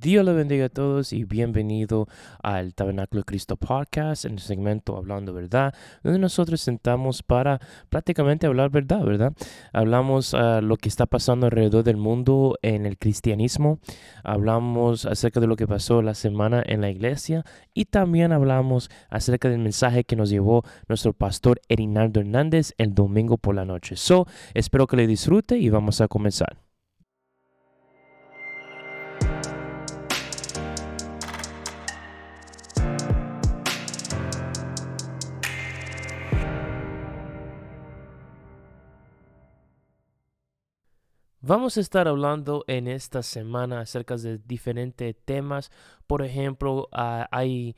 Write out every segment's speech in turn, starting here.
Dios le bendiga a todos y bienvenido al Tabernáculo de Cristo Podcast, en el segmento Hablando Verdad, donde nosotros sentamos para prácticamente hablar verdad, ¿verdad? Hablamos uh, lo que está pasando alrededor del mundo en el cristianismo, hablamos acerca de lo que pasó la semana en la iglesia y también hablamos acerca del mensaje que nos llevó nuestro pastor Erinaldo Hernández el domingo por la noche. So, espero que le disfrute y vamos a comenzar. Vamos a estar hablando en esta semana acerca de diferentes temas. Por ejemplo, uh, hay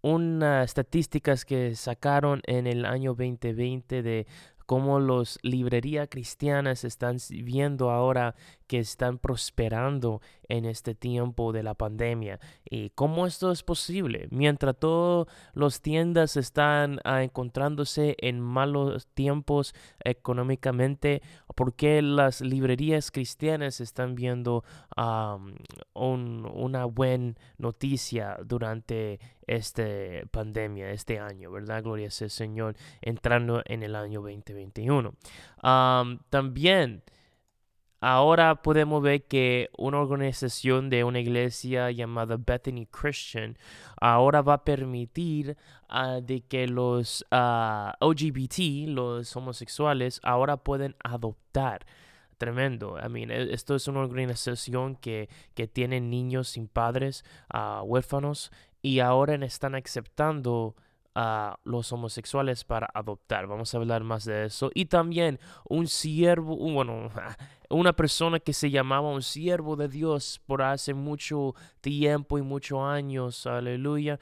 unas estadísticas que sacaron en el año 2020 de cómo las librerías cristianas están viendo ahora que están prosperando en este tiempo de la pandemia y cómo esto es posible mientras todas las tiendas están uh, encontrándose en malos tiempos económicamente por qué las librerías cristianas están viendo un, una buena noticia durante esta pandemia, este año, ¿verdad? Gloria sea Señor, entrando en el año 2021. Um, también Ahora podemos ver que una organización de una iglesia llamada Bethany Christian ahora va a permitir uh, de que los uh, ah, LGBT, los homosexuales, ahora pueden adoptar. Tremendo. I mean, e, esto es una organización que, que tiene niños sin padres, uh, huérfanos, y ahora están aceptando a los homosexuales para adoptar. Vamos a hablar más de eso. Y también un siervo, bueno, una persona que se llamaba un siervo de Dios por hace mucho tiempo y muchos años, aleluya,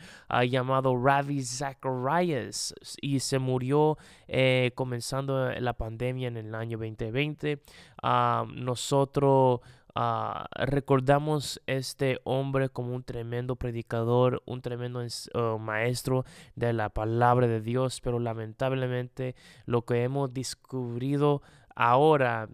llamado Ravi Zacharias y se murió eh, comenzando la pandemia en el año 2020. Ah, nosotros Uh, recordamos este hombre como un tremendo predicador, un tremendo uh, maestro de la palabra de Dios, pero lamentablemente lo que hemos descubrido ahora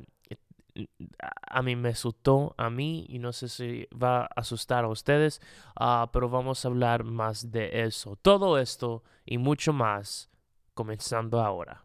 a mí me asustó a mí y no sé si va a asustar a ustedes, uh, pero vamos a hablar más de eso. Todo esto y mucho más comenzando ahora.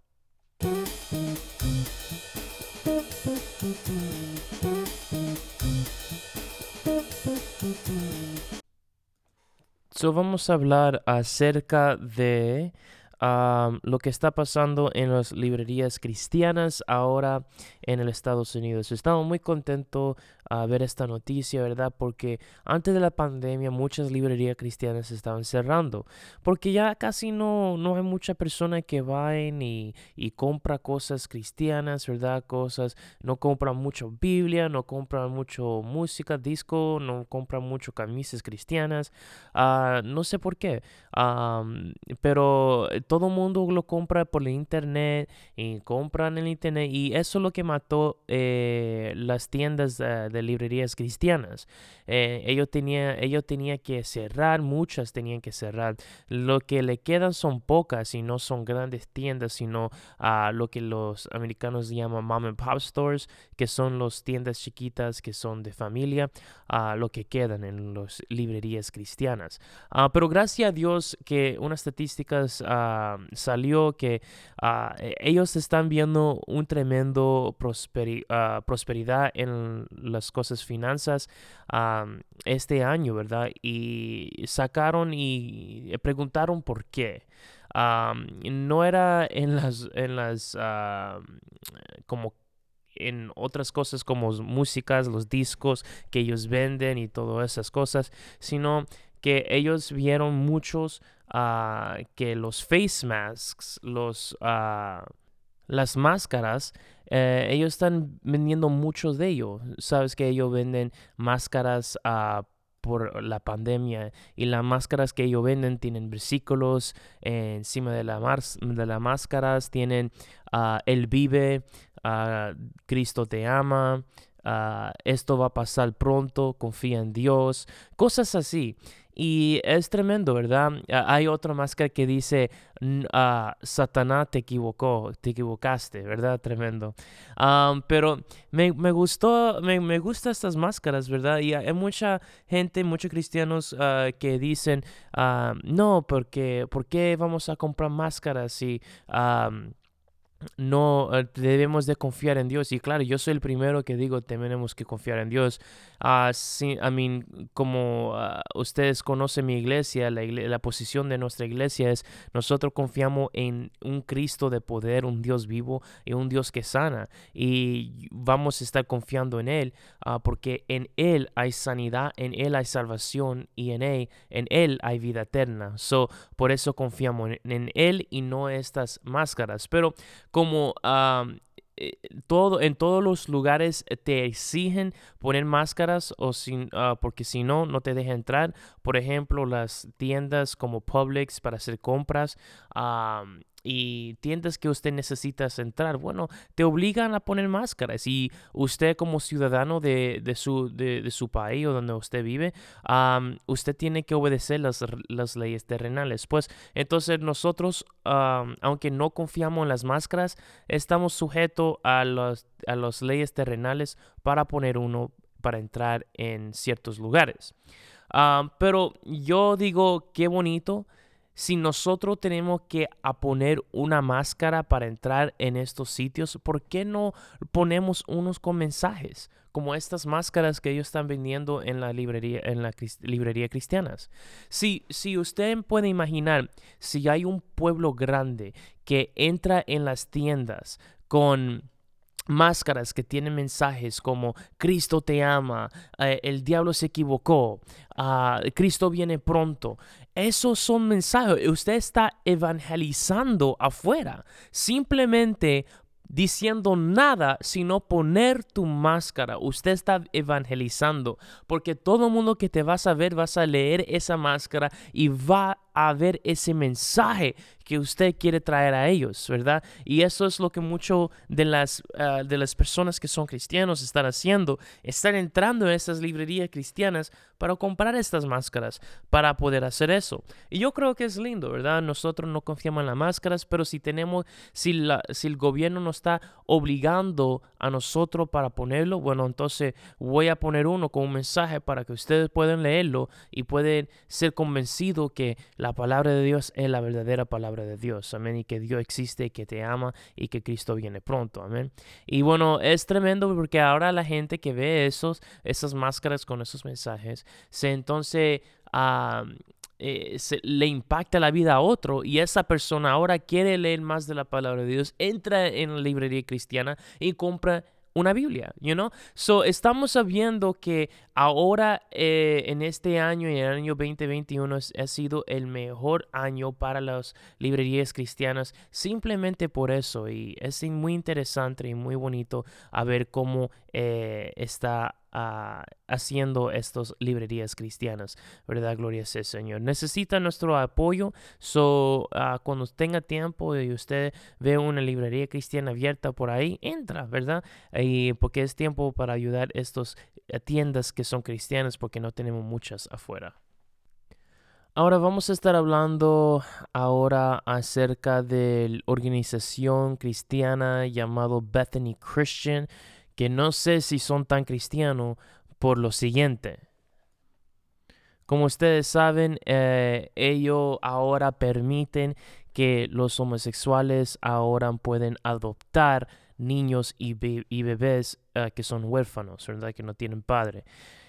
So vamos a hablar acerca de lo que está pasando en las librerías cristianas ahora en el Estados Unidos. Estamos muy contentos a ver esta noticia, ¿verdad? Porque antes de la pandemia muchas librerías cristianas estaban cerrando, porque ya casi no, no hay mucha persona que vayan y, y compra cosas cristianas, ¿verdad? Cosas, no compran mucho Biblia, no compran mucho música, disco, no compran mucho camisas cristianas, uh, no sé por qué, um, pero todo el mundo lo compra por el internet y compran en el internet y eso es lo que mató eh, las tiendas uh, de librerías cristianas. Eh, ellos tenían ellos tenía que cerrar, muchas tenían que cerrar. Lo que le quedan son pocas y no son grandes tiendas, sino a lo que los americanos llaman mom and pop stores, que son las tiendas chiquitas que son de familia, a lo que quedan en las librerías cristianas. Ah, pero gracias a Dios que unas estadísticas ah, salió que ah, e, ellos están viendo un tremendo prosperidad en las cosas finanzas este año, ¿verdad? Y sacaron y preguntaron por qué. no era en las, en las como en otras cosas como músicas, los discos que ellos venden y todas esas cosas, sino que ellos vieron muchos ah, que los face masks, los, ah, las máscaras, eh, ellos están vendiendo muchos de ellos. Sabes que ellos venden máscaras uh, por la pandemia y las máscaras que ellos venden tienen versículos encima de, la de las máscaras, tienen uh, Él vive, Cristo te ama, ah, esto va a pasar pronto, confía en Dios, cosas así. Y es tremendo, ¿verdad? Hay otra máscara que dice, uh, Satanás te equivocó, te equivocaste, ¿verdad? Tremendo. pero me, me gustó, me, me gustan estas máscaras, ¿verdad? Y hay mucha gente, muchos cristianos ah, que dicen, no, porque, ¿por qué vamos a comprar máscaras si no eh, debemos de confiar en Dios. Y claro, yo soy el primero que digo, tenemos que confiar en Dios. Uh, sí, I mean, como ah, ustedes conocen mi iglesia la, la, posición de nuestra iglesia es, nosotros confiamos en un Cristo de poder, un Dios vivo y un Dios que sana. Y vamos a estar confiando en Él, uh, porque en Él hay sanidad, en Él hay salvación y en Él, en Él hay vida eterna. So, por eso confiamos en, en Él y no estas máscaras. Pero como eh, todo, en todos los lugares te exigen poner máscaras o sin, ah, porque si no, no te dejan entrar. Por ejemplo, las tiendas como Publix para hacer compras y tiendas que usted necesita entrar, bueno, te obligan a poner máscaras y usted como ciudadano de, de, su, de, su país o donde usted vive, usted tiene que obedecer las, las, leyes terrenales. Pues entonces nosotros, aunque no confiamos en las máscaras, estamos sujetos a, los, a las leyes terrenales para poner uno para entrar en ciertos lugares. pero yo digo, qué bonito si nosotros tenemos que poner una máscara para entrar en estos sitios, ¿por qué no ponemos unos con mensajes? Como estas máscaras que ellos están vendiendo en la librería, en la librería cristianas. Si, si usted puede imaginar, si hay un pueblo grande que entra en las tiendas con máscaras que tienen mensajes como Cristo te ama, eh, el diablo se equivocó, ah, Cristo viene pronto. Esos son mensajes. Usted está evangelizando afuera. Simplemente diciendo nada sino poner tu máscara. Usted está evangelizando porque todo mundo que te vas a ver vas a leer esa máscara y va a ver ese mensaje que usted quiere traer a ellos, ¿verdad? Y eso es lo que muchas de las, ah, de las personas que son cristianos están haciendo, están entrando en esas librerías cristianas para comprar estas máscaras, para poder hacer eso. Y yo creo que es lindo, ¿verdad? Nosotros no confiamos en las máscaras, pero si tenemos, si, la, si el gobierno nos está obligando a nosotros para ponerlo, bueno, entonces voy a poner uno con un mensaje para que ustedes puedan leerlo y pueden ser convencidos que la palabra de Dios es la verdadera palabra de Dios. Amén. Y que Dios existe, que te ama y que Cristo viene pronto. Amén. Y bueno, es tremendo porque ahora la gente que ve esos, esas máscaras con esos mensajes, se entonces... Eh, le impacta la vida a otro y esa persona ahora quiere leer más de la palabra de Dios, entra en la librería cristiana y compra una Biblia, you know? So, estamos sabiendo que ahora eh, en este año, en el año 2021, ha sido el mejor año para las librerías cristianas, simplemente por eso. Y es muy interesante y muy bonito a ver cómo eh, está Ah, haciendo estas librerías cristianas, ¿verdad? Gloria sea Señor. Necesita nuestro apoyo, so uh, cuando tenga tiempo y usted ve una librería cristiana abierta por ahí, entra, ¿verdad? Y porque es tiempo para ayudar estas eh, tiendas que son cristianas porque no tenemos muchas afuera. Ahora vamos a estar hablando ahora acerca de la organización cristiana llamado Bethany Christian que no sé si son tan cristianos por lo siguiente. Como ustedes saben, eh, ellos ahora permiten que los homosexuales ahora pueden adoptar niños y, bebés eh, que son huérfanos, ¿verdad? Que no tienen padre.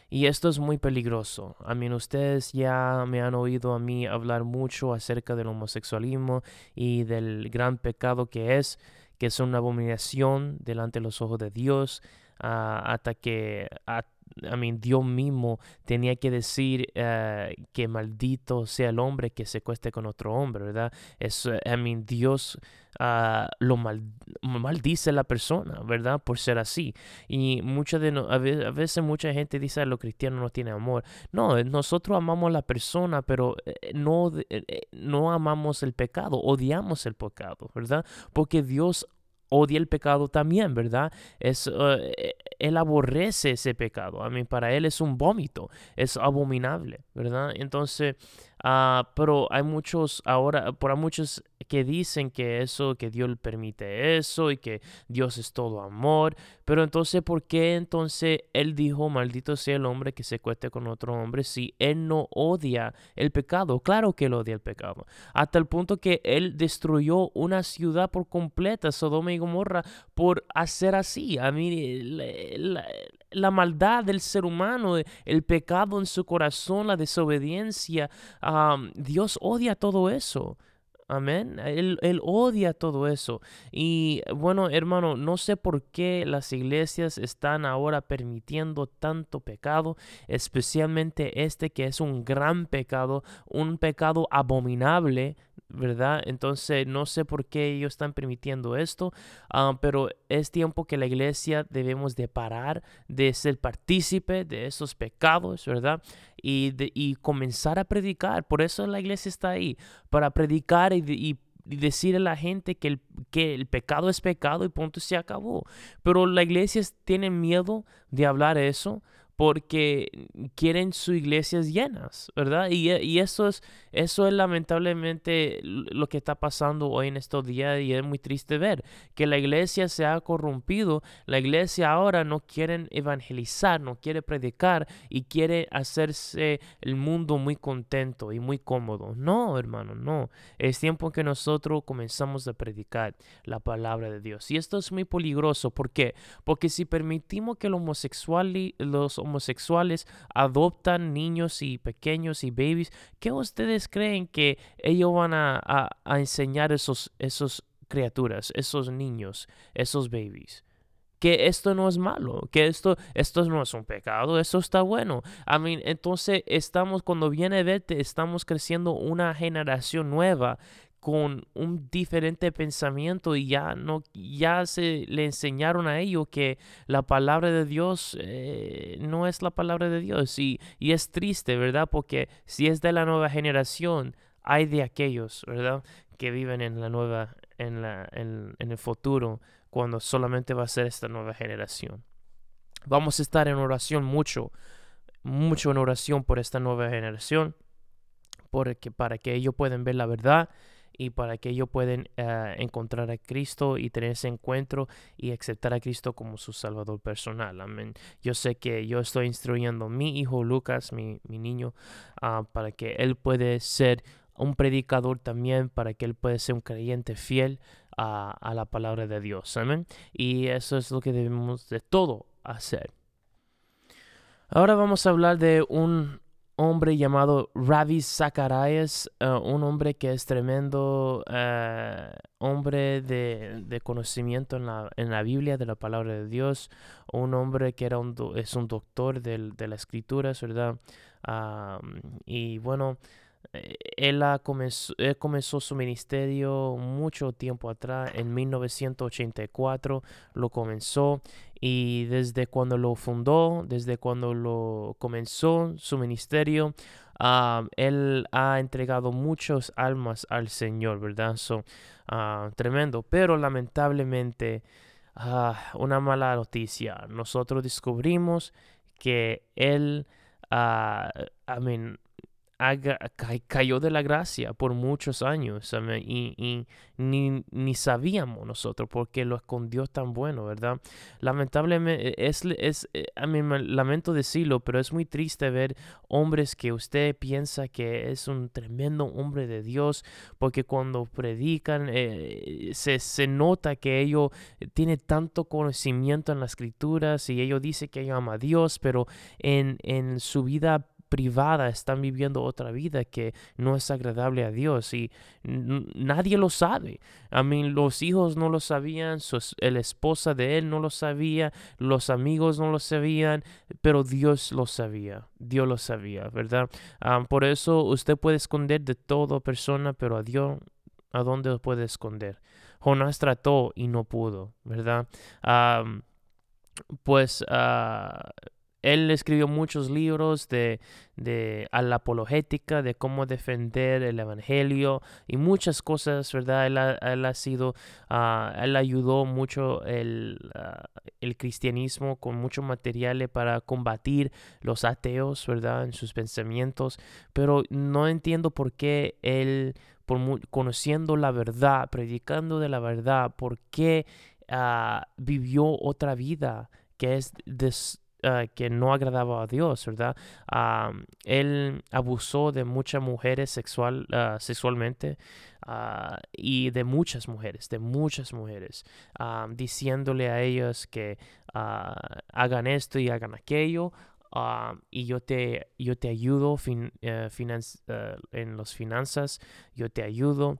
Y esto es muy peligroso. A mí ustedes ya me han oído a mí hablar mucho acerca del homosexualismo y del gran pecado que es que es una abominación delante de los ojos de Dios, ah, hasta que a, Dios mismo tenía que decir eh, que maldito sea el hombre que se cueste con otro hombre, ¿verdad? A mí Dios uh, lo mal, maldice a la persona, ¿verdad? Por ser así. Y mucha de a veces mucha gente dice, los cristianos no tienen amor. No, nosotros amamos a la persona, pero eh, no, eh, no amamos el pecado, odiamos el pecado, ¿verdad? Porque Dios odia el pecado también, ¿verdad? Es, eh, él aborrece ese pecado. A mí, para él es un vómito, es abominable, ¿verdad? Entonces, ah, pero hay muchos ahora, por muchos que dicen que eso, que Dios permite eso y que Dios es todo amor. Pero entonces, ¿por qué entonces Él dijo, maldito sea el hombre que se cueste con otro hombre si Él no odia el pecado? Claro que Él odia el pecado. Hasta el punto que Él destruyó una ciudad por completa, Sodoma y Gomorra, por hacer así. A mí, la, maldad del ser humano, el pecado en su corazón, la desobediencia, Dios odia todo eso. Amén. Él, odia todo eso. Y bueno, hermano, no sé por qué las iglesias están ahora permitiendo tanto pecado, especialmente este que es un gran pecado, un pecado abominable ¿verdad? Entonces no sé por qué ellos están permitiendo esto, ah, pero es tiempo que la iglesia debemos de parar de ser partícipe de esos pecados, ¿verdad? Y, de, y comenzar a predicar. Por eso la iglesia está ahí, para predicar y, y decir a la gente que el, que el pecado es pecado y punto se acabó. Pero la iglesia tiene miedo de hablar eso porque quieren sus iglesias llenas, ¿verdad? Y, y, eso, es, eso es lamentablemente lo que está pasando hoy en estos días y es muy triste ver que la iglesia se ha corrompido, la iglesia ahora no quiere evangelizar, no quiere predicar y quiere hacerse el mundo muy contento y muy cómodo. No, hermano, no. Es tiempo que nosotros comenzamos a predicar la palabra de Dios. Y esto es muy peligroso. ¿Por qué? Porque si permitimos que los homosexuales, los homosexuales adoptan niños y pequeños y babies, ¿qué ustedes creen que ellos van a, a, enseñar esos, esos criaturas, esos niños, esos babies? que esto no es malo, que esto, esto no es un pecado, esto está bueno. I mean, entonces estamos, cuando viene verte, estamos creciendo una generación nueva con un diferente pensamiento y ya no ya se le enseñaron a ellos que la palabra de Dios eh, no es la palabra de Dios y, y es triste verdad porque si es de la nueva generación hay de aquellos verdad que viven en la nueva en la en, el futuro cuando solamente va a ser esta nueva generación. Vamos a estar en oración mucho mucho en oración por esta nueva generación porque para que ellos puedan ver la verdad y para que ellos puedan eh, encontrar a Cristo y tener ese encuentro y aceptar a Cristo como su Salvador personal. Amén. Yo sé que yo estoy instruyendo a mi hijo Lucas, mi, niño, ah, para que él puede ser un predicador también, para que él pueda ser un creyente fiel a, a la palabra de Dios. Amén. Y eso es lo que debemos de todo hacer. Ahora vamos a hablar de un hombre llamado Ravi Zacharias, eh, un hombre que es tremendo eh, hombre de, conocimiento en la, en la, Biblia, de la palabra de Dios, un hombre que era un es un doctor de la escritura, ¿verdad? y bueno, él, comenzó, él, comenzó, su ministerio mucho tiempo atrás, en 1984 lo comenzó y desde cuando lo fundó, desde cuando lo comenzó su ministerio, él ha entregado muchas almas al Señor, ¿verdad? So, ah, tremendo, pero lamentablemente ah, una mala noticia. Nosotros descubrimos que él, uh, cayó de la gracia por muchos años y, ni, sabíamos nosotros porque lo escondió tan bueno, ¿verdad? Lamentablemente, es, es eh, a mí lamento decirlo, pero es muy triste ver hombres que usted piensa que es un tremendo hombre de Dios porque cuando predican eh, se, se, nota que ellos tienen tanto conocimiento en las escrituras y ellos dicen que ellos ama a Dios, pero en, en su vida privada están viviendo otra vida que no es agradable a Dios y nadie lo sabe. A mí los hijos no lo sabían, la esposa de él no lo sabía, los amigos no lo sabían, pero Dios lo sabía, Dios lo sabía, ¿verdad? Ah, por eso usted puede esconder de toda persona, pero a Dios, ¿a dónde puede esconder? Jonás trató y no pudo, ¿verdad? pues uh, él escribió muchos libros de, de a la apologética, de cómo defender el evangelio y muchas cosas, ¿verdad? Él ha, sido, uh, él ayudó mucho el, ah, el, cristianismo con mucho material para combatir los ateos, ¿verdad? En sus pensamientos, pero no entiendo por qué él, por conociendo la verdad, predicando de la verdad, por qué uh, vivió otra vida que es Ah, que no agradaba a Dios, ¿verdad? él abusó de muchas mujeres sexual, ah, sexualmente y de muchas mujeres, de muchas mujeres, diciéndole a ellos que hagan esto y hagan aquello. y yo te, yo te ayudo eh, en las finanzas, yo te ayudo.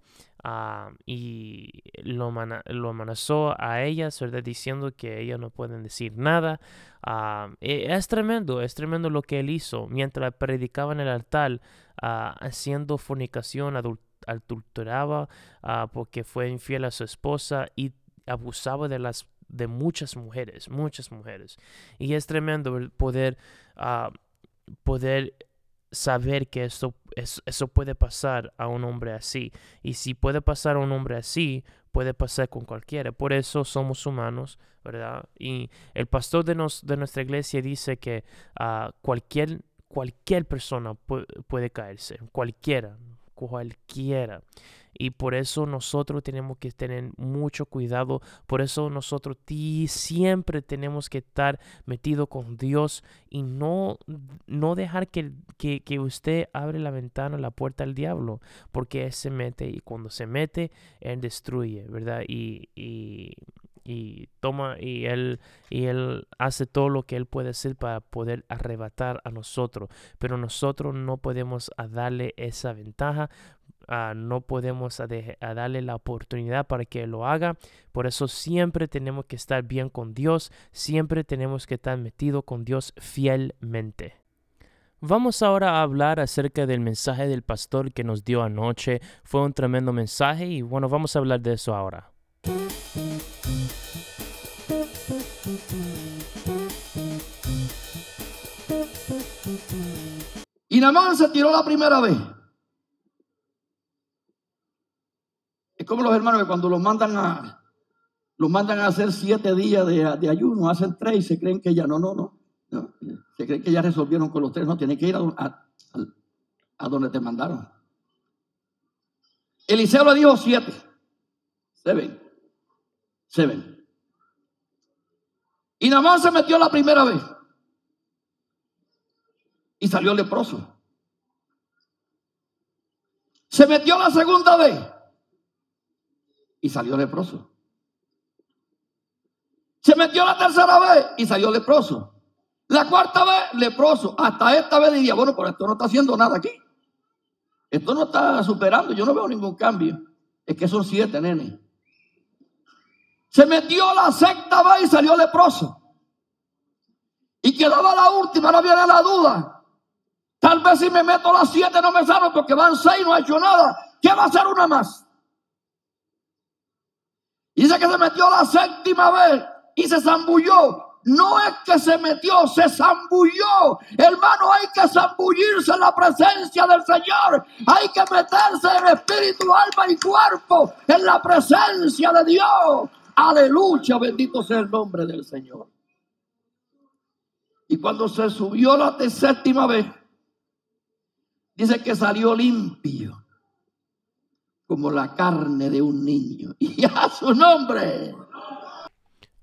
Y lo, amenazó a ellas, ¿verdad? Diciendo que ellas no pueden decir nada. E, es tremendo, es tremendo lo que él hizo mientras predicaba en el altar, ah, haciendo fornicación, adulteraba ah, porque fue infiel a su esposa y abusaba de las de muchas mujeres, muchas mujeres. Y es tremendo poder, ah, poder saber que esto, eso puede pasar a un hombre así. Y si puede pasar a un hombre así, puede pasar con cualquiera. Por eso somos humanos, ¿verdad? Y el pastor de, nos, de nuestra iglesia dice que uh, cualquier, cualquier persona puede caerse, cualquiera, cualquiera. Y por eso nosotros tenemos que tener mucho cuidado. Por eso nosotros siempre tenemos que estar metido con Dios y no, no dejar que, que, usted abre la ventana, la puerta al diablo. Porque Él se mete y cuando se mete, Él destruye, ¿verdad? Y, y toma y él y él hace todo lo que él puede hacer para poder arrebatar a nosotros pero nosotros no podemos darle esa ventaja Ah, no podemos darle la oportunidad para que lo haga. Por eso siempre tenemos que estar bien con Dios, siempre tenemos que estar metido con Dios fielmente. Vamos ahora a hablar acerca del mensaje del pastor que nos dio anoche. Fue un tremendo mensaje y bueno, vamos a hablar de eso ahora. Y Namán se tiró la primera vez. Es como los hermanos que cuando los mandan a, los mandan a hacer siete días de, ayuno, hacen tres y se creen que ya no, no, no, Se creen que ya resolvieron con los tres. No, tienen que ir a, a, donde te mandaron. Eliseo le dijo siete. Seven. Seven. Y más se metió la primera vez. Y salió leproso. Se metió la segunda vez y salió leproso. Se metió la tercera vez y salió leproso. La cuarta vez, leproso. Hasta esta vez diría, bueno, pero esto no está haciendo nada aquí. Esto no está superando. Yo no veo ningún cambio. Es que son siete, nene. Se metió la sexta vez y salió leproso. Y quedaba la última, no viene la duda. Tal vez si me meto las siete no me sano porque van seis, no ha hecho nada. ¿Qué va a hacer una más? Dice que se metió la séptima vez y se zambulló. No es que se metió, se zambulló. Hermano, hay que zambullirse en la presencia del Señor. Hay que meterse en espíritu, alma y cuerpo en la presencia de Dios. Aleluya, bendito sea el nombre del Señor. Y cuando se subió la séptima vez, dice que salió limpio como la carne de un niño. Y a su nombre.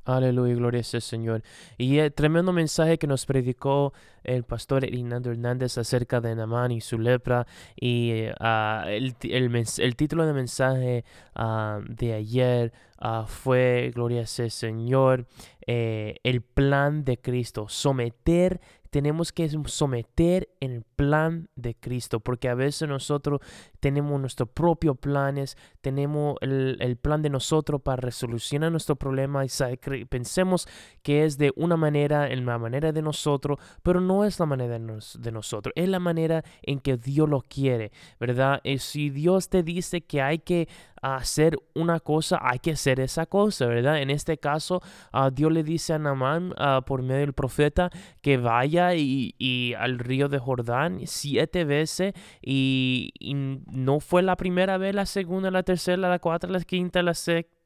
Aleluya, gloria sea Señor. Y el tremendo mensaje que nos predicó el pastor Hernando Hernández acerca de Namán y su lepra. Y ah, el, el, título del mensaje ah, de ayer ah, fue, gloria sea Señor, eh, el plan de Cristo, someter tenemos que someter el plan de Cristo, porque a veces nosotros tenemos nuestros propios planes, tenemos el, plan de nosotros para resolucionar nuestro problema y pensemos que es de una manera, en la manera de nosotros, pero no es la manera de, nosotros, es la manera en que Dios lo quiere, ¿verdad? Y si Dios te dice que hay que hacer una cosa, hay que hacer esa cosa, ¿verdad? En este caso, uh, Dios le dice a Namán uh, por medio del profeta que vaya y, y, al río de Jordán siete veces y, y no fue la primera vez, la segunda, la tercera, la cuarta, la quinta, la sexta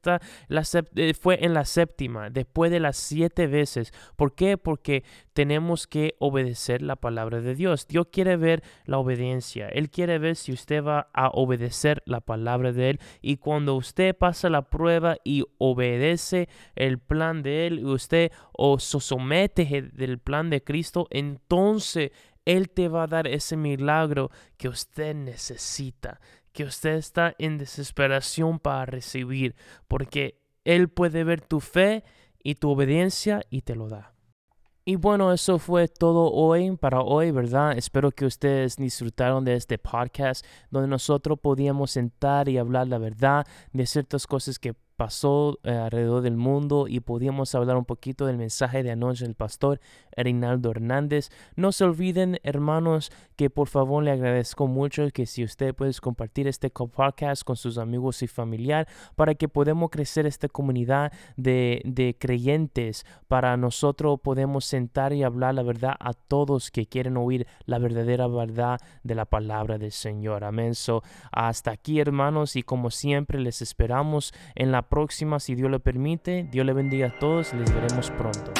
la eh, fue en la séptima, después de las siete veces. ¿Por qué? Porque tenemos que obedecer la palabra de Dios. Dios quiere ver la obediencia. Él quiere ver si usted va a obedecer la palabra de Él. Y cuando usted pasa la prueba y obedece el plan de Él, usted o se somete del plan de Cristo, entonces Él te va a dar ese milagro que usted necesita que usted está en desesperación para recibir, porque Él puede ver tu fe y tu obediencia y te lo da. Y bueno, eso fue todo hoy para hoy, ¿verdad? Espero que ustedes disfrutaron de este podcast donde nosotros podíamos sentar y hablar la verdad de ciertas cosas que pasó eh, alrededor del mundo y podíamos hablar un poquito del mensaje de anoche del pastor Reinaldo Hernández. No se olviden, hermanos, que por favor le agradezco mucho que si usted puede compartir este podcast con sus amigos y familiar para que podamos crecer esta comunidad de, de creyentes, para nosotros podemos sentar y hablar la verdad a todos que quieren oír la verdadera verdad de la palabra del Señor. Amén. So, hasta aquí, hermanos, y como siempre les esperamos en la próxima, si Dios lo permite. Dios le bendiga a todos. Les veremos pronto.